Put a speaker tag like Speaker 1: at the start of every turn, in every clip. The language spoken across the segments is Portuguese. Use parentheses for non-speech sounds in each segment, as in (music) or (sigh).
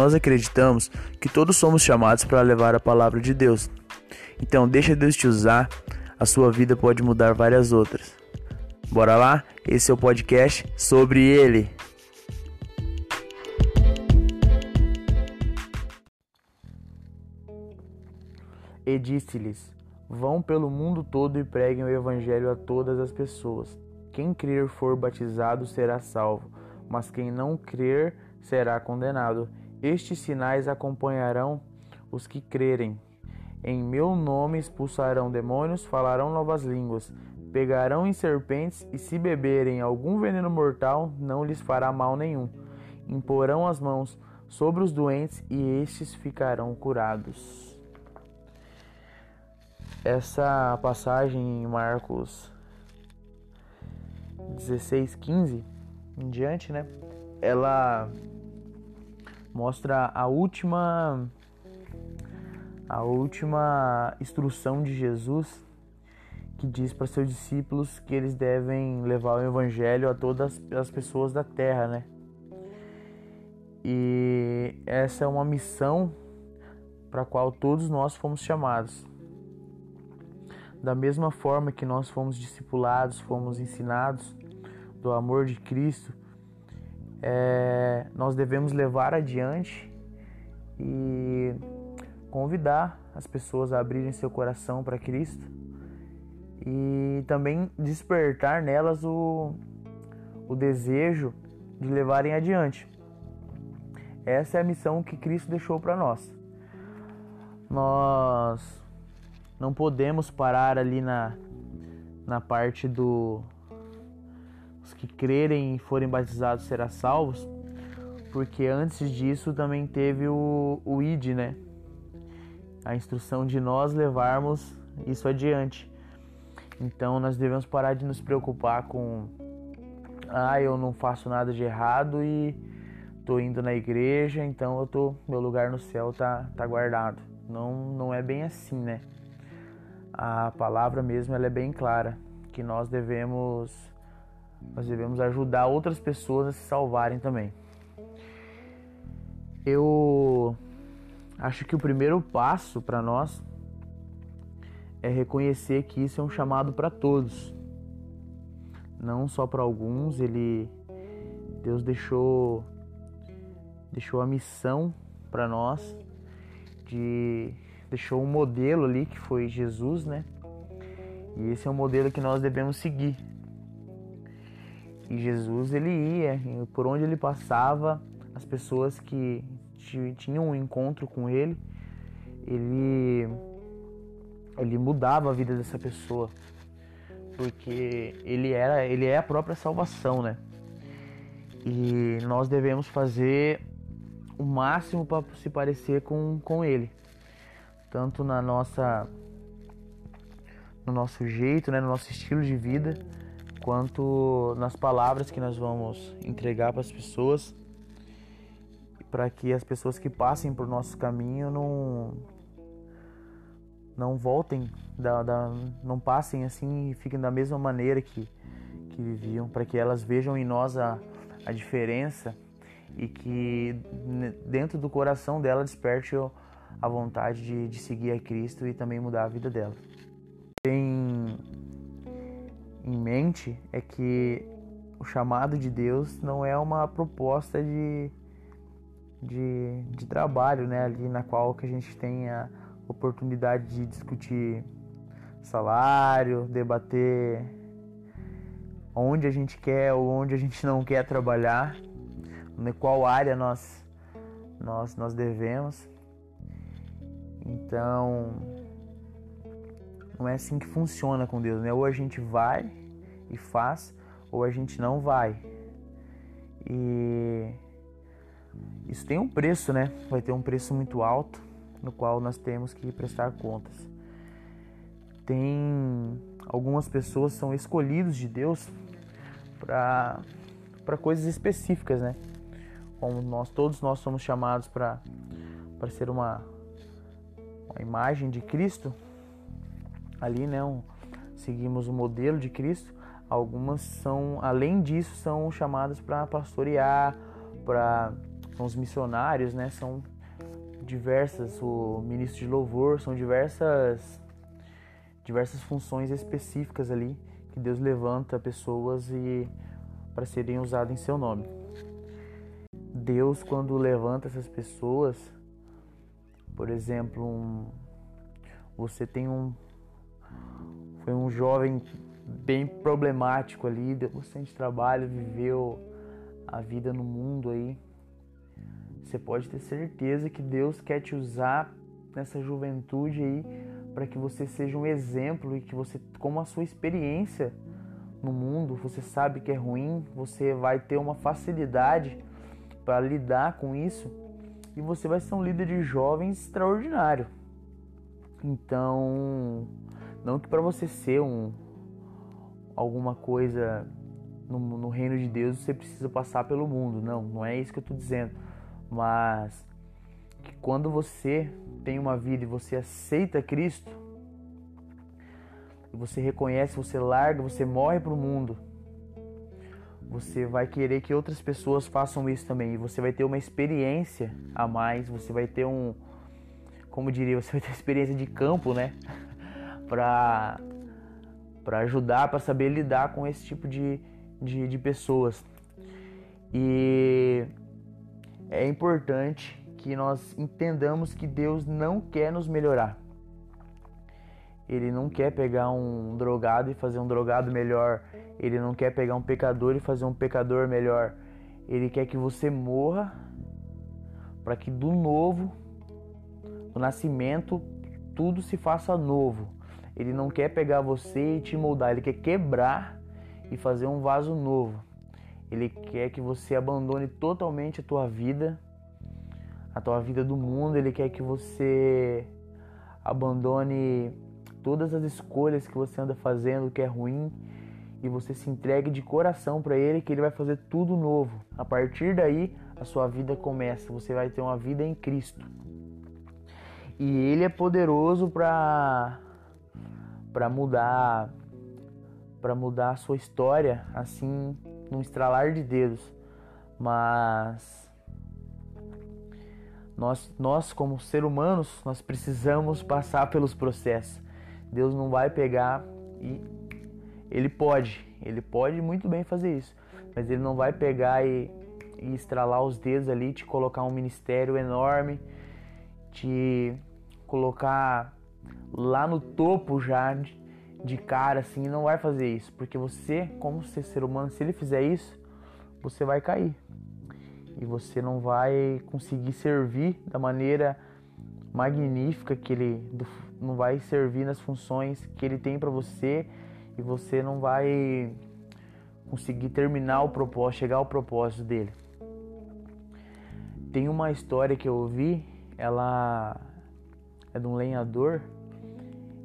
Speaker 1: Nós acreditamos que todos somos chamados para levar a palavra de Deus. Então, deixa Deus te usar, a sua vida pode mudar várias outras. Bora lá? Esse é o podcast sobre ele. E disse-lhes: Vão pelo mundo todo e preguem o evangelho a todas as pessoas. Quem crer for batizado será salvo, mas quem não crer será condenado. Estes sinais acompanharão os que crerem. Em meu nome expulsarão demônios, falarão novas línguas, pegarão em serpentes e se beberem algum veneno mortal, não lhes fará mal nenhum. Imporão as mãos sobre os doentes e estes ficarão curados essa passagem em Marcos 16, 15 em diante, né? Ela mostra a última a última instrução de Jesus que diz para seus discípulos que eles devem levar o evangelho a todas as pessoas da terra, né? E essa é uma missão para a qual todos nós fomos chamados. Da mesma forma que nós fomos discipulados, fomos ensinados do amor de Cristo, é, nós devemos levar adiante e convidar as pessoas a abrirem seu coração para Cristo e também despertar nelas o, o desejo de levarem adiante. Essa é a missão que Cristo deixou para nós. Nós não podemos parar ali na, na parte do os que crerem e forem batizados serão salvos, porque antes disso também teve o, o ID, né? A instrução de nós levarmos isso adiante. Então nós devemos parar de nos preocupar com ah, eu não faço nada de errado e tô indo na igreja, então eu tô meu lugar no céu tá tá guardado. Não não é bem assim, né? a palavra mesmo ela é bem clara, que nós devemos nós devemos ajudar outras pessoas a se salvarem também. Eu acho que o primeiro passo para nós é reconhecer que isso é um chamado para todos. Não só para alguns, ele Deus deixou deixou a missão para nós de deixou um modelo ali que foi Jesus, né? E esse é o modelo que nós devemos seguir. E Jesus ele ia, por onde ele passava, as pessoas que tinham um encontro com ele, ele ele mudava a vida dessa pessoa, porque ele era, ele é a própria salvação, né? E nós devemos fazer o máximo para se parecer com, com ele tanto na nossa no nosso jeito, né, no nosso estilo de vida, quanto nas palavras que nós vamos entregar para as pessoas, para que as pessoas que passem por nosso caminho não não voltem da, da, não passem assim e fiquem da mesma maneira que, que viviam, para que elas vejam em nós a, a diferença e que dentro do coração dela desperte a vontade de, de seguir a Cristo e também mudar a vida dela. Tem em mente é que o chamado de Deus não é uma proposta de, de, de trabalho, né, ali na qual que a gente tem a oportunidade de discutir salário, debater onde a gente quer ou onde a gente não quer trabalhar, em qual área nós nós nós devemos. Então, não é assim que funciona com Deus, né? Ou a gente vai e faz, ou a gente não vai. E isso tem um preço, né? Vai ter um preço muito alto, no qual nós temos que prestar contas. Tem algumas pessoas são escolhidos de Deus para para coisas específicas, né? Como nós todos nós somos chamados para para ser uma a imagem de Cristo, ali, né? Um, seguimos o modelo de Cristo. Algumas são, além disso, são chamadas para pastorear, para são os missionários, né? São diversas, o ministro de louvor, são diversas diversas funções específicas ali que Deus levanta pessoas e para serem usadas em seu nome. Deus quando levanta essas pessoas, por exemplo, um, você tem um foi um jovem bem problemático ali, deu bastante trabalho, viveu a vida no mundo aí. Você pode ter certeza que Deus quer te usar nessa juventude aí para que você seja um exemplo e que você, como a sua experiência no mundo, você sabe que é ruim, você vai ter uma facilidade para lidar com isso e você vai ser um líder de jovens extraordinário. Então, não que para você ser um alguma coisa no, no, reino de Deus você precisa passar pelo mundo, não, não é isso que eu estou dizendo, mas que quando você tem uma vida e você aceita Cristo, você reconhece, você larga, você morre para o mundo, você vai querer que outras pessoas façam isso também. E você vai ter uma experiência a mais, você vai ter um, como diria, você vai ter experiência de campo, né? Para para ajudar, para saber lidar com esse tipo de, de, de pessoas. E é importante que nós entendamos que Deus não quer nos melhorar. Ele não quer pegar um drogado e fazer um drogado melhor. Ele não quer pegar um pecador e fazer um pecador melhor. Ele quer que você morra para que do novo, do nascimento, tudo se faça novo. Ele não quer pegar você e te moldar, ele quer quebrar e fazer um vaso novo. Ele quer que você abandone totalmente a tua vida a tua vida do mundo, ele quer que você abandone todas as escolhas que você anda fazendo que é ruim e você se entregue de coração para ele que ele vai fazer tudo novo. A partir daí, a sua vida começa, você vai ter uma vida em Cristo. E ele é poderoso para para mudar para mudar a sua história assim num estralar de dedos. Mas nós, nós como ser humanos, nós precisamos passar pelos processos. Deus não vai pegar e ele pode, ele pode muito bem fazer isso, mas ele não vai pegar e, e estralar os dedos ali, te colocar um ministério enorme, te colocar lá no topo já de, cara assim, não vai fazer isso, porque você, como ser humano, se ele fizer isso, você vai cair. E você não vai conseguir servir da maneira magnífica que ele não vai servir nas funções que ele tem para você. E você não vai conseguir terminar o propósito, chegar ao propósito dele. Tem uma história que eu ouvi, ela é de um lenhador.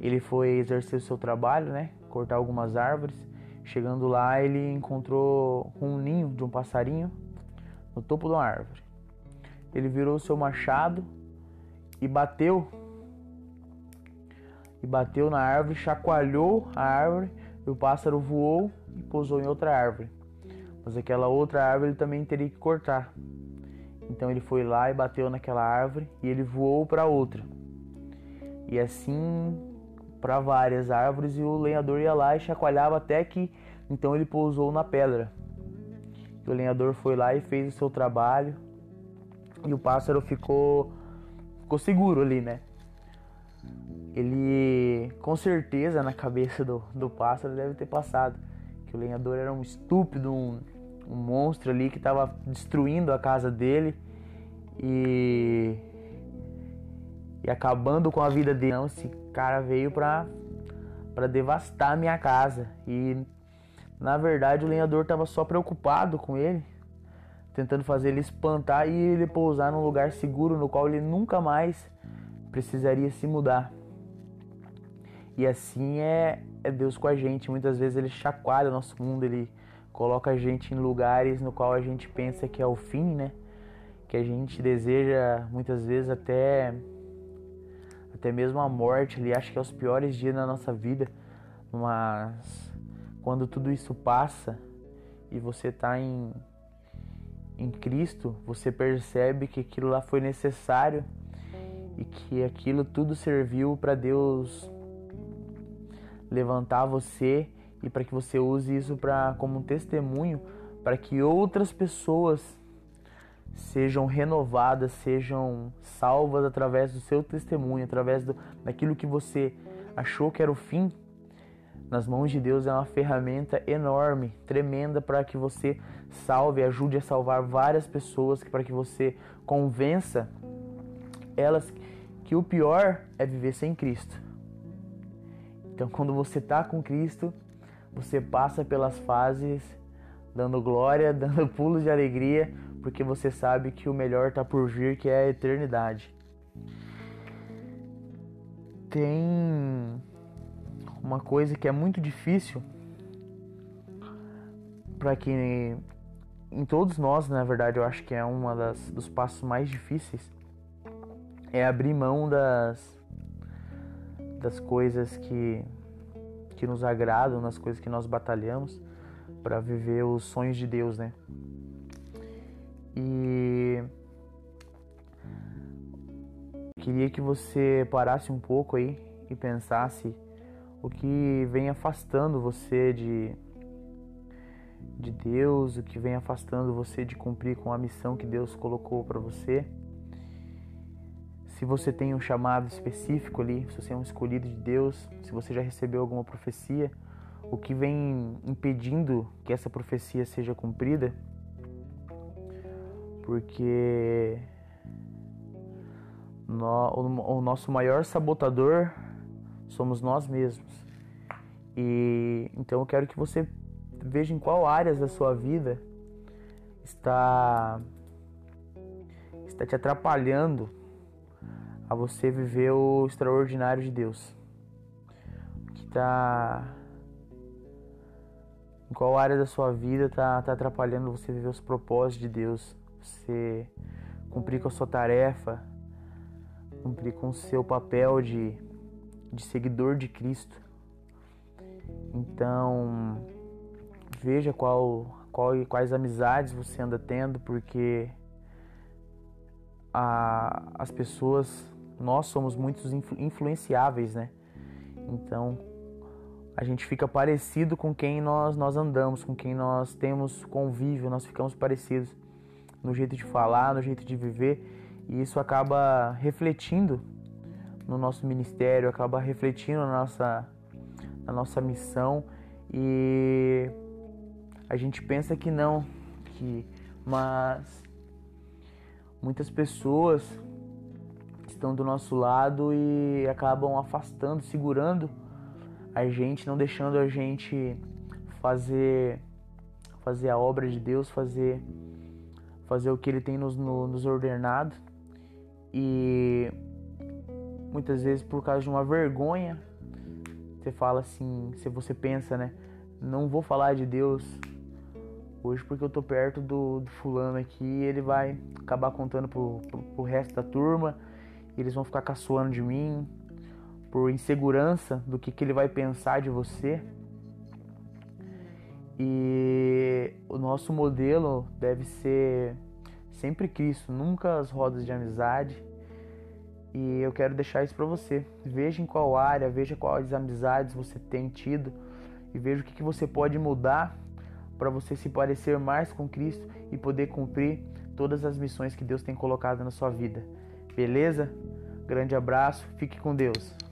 Speaker 1: Ele foi exercer o seu trabalho, né? Cortar algumas árvores. Chegando lá, ele encontrou um ninho de um passarinho no topo de uma árvore. Ele virou o seu machado e bateu e bateu na árvore, chacoalhou a árvore, e o pássaro voou e pousou em outra árvore. Mas aquela outra árvore ele também teria que cortar. Então ele foi lá e bateu naquela árvore e ele voou para outra. E assim para várias árvores e o lenhador ia lá e chacoalhava até que então ele pousou na pedra. O lenhador foi lá e fez o seu trabalho e o pássaro ficou ficou seguro ali, né? Ele com certeza na cabeça do, do pássaro deve ter passado que o lenhador era um estúpido, um, um monstro ali que estava destruindo a casa dele e e acabando com a vida dele. Não, esse cara veio para para devastar minha casa e na verdade, o lenhador estava só preocupado com ele, tentando fazer ele espantar e ele pousar num lugar seguro no qual ele nunca mais precisaria se mudar. E assim é, é Deus com a gente. Muitas vezes ele chacoalha o nosso mundo, ele coloca a gente em lugares no qual a gente pensa que é o fim, né? Que a gente deseja muitas vezes até até mesmo a morte, ele acha que é os piores dias da nossa vida, mas quando tudo isso passa e você está em, em Cristo, você percebe que aquilo lá foi necessário e que aquilo tudo serviu para Deus levantar você e para que você use isso para como um testemunho para que outras pessoas sejam renovadas, sejam salvas através do seu testemunho, através do, daquilo que você achou que era o fim. Nas mãos de Deus é uma ferramenta enorme, tremenda para que você salve, ajude a salvar várias pessoas, para que você convença elas que o pior é viver sem Cristo. Então, quando você está com Cristo, você passa pelas fases dando glória, (laughs) dando pulos de alegria, porque você sabe que o melhor está por vir, que é a eternidade. Tem uma coisa que é muito difícil para que em todos nós, na verdade, eu acho que é uma das dos passos mais difíceis é abrir mão das das coisas que que nos agradam, nas coisas que nós batalhamos para viver os sonhos de Deus, né? E queria que você parasse um pouco aí e pensasse o que vem afastando você de de Deus, o que vem afastando você de cumprir com a missão que Deus colocou para você. Se você tem um chamado específico ali, se você é um escolhido de Deus, se você já recebeu alguma profecia, o que vem impedindo que essa profecia seja cumprida porque o nosso maior sabotador somos nós mesmos. E então eu quero que você veja em qual áreas da sua vida está está te atrapalhando a você viver o extraordinário de Deus. Que está em qual área da sua vida está tá atrapalhando você viver os propósitos de Deus você cumprir com a sua tarefa, cumprir com o seu papel de, de seguidor de Cristo. Então, veja qual, qual, quais amizades você anda tendo, porque a, as pessoas, nós somos muito influenciáveis, né? Então, a gente fica parecido com quem nós, nós andamos, com quem nós temos convívio, nós ficamos parecidos no jeito de falar, no jeito de viver, e isso acaba refletindo no nosso ministério, acaba refletindo na nossa, na nossa missão e a gente pensa que não, que mas muitas pessoas estão do nosso lado e acabam afastando, segurando a gente, não deixando a gente fazer fazer a obra de Deus, fazer fazer o que Ele tem nos, nos ordenado e muitas vezes por causa de uma vergonha você fala assim, se você pensa, né? Não vou falar de Deus hoje porque eu tô perto do, do fulano aqui e ele vai acabar contando pro, pro, pro resto da turma eles vão ficar caçoando de mim por insegurança do que, que ele vai pensar de você. O nosso modelo deve ser sempre Cristo, nunca as rodas de amizade. E eu quero deixar isso para você. Veja em qual área, veja quais amizades você tem tido e veja o que, que você pode mudar para você se parecer mais com Cristo e poder cumprir todas as missões que Deus tem colocado na sua vida. Beleza? Grande abraço, fique com Deus.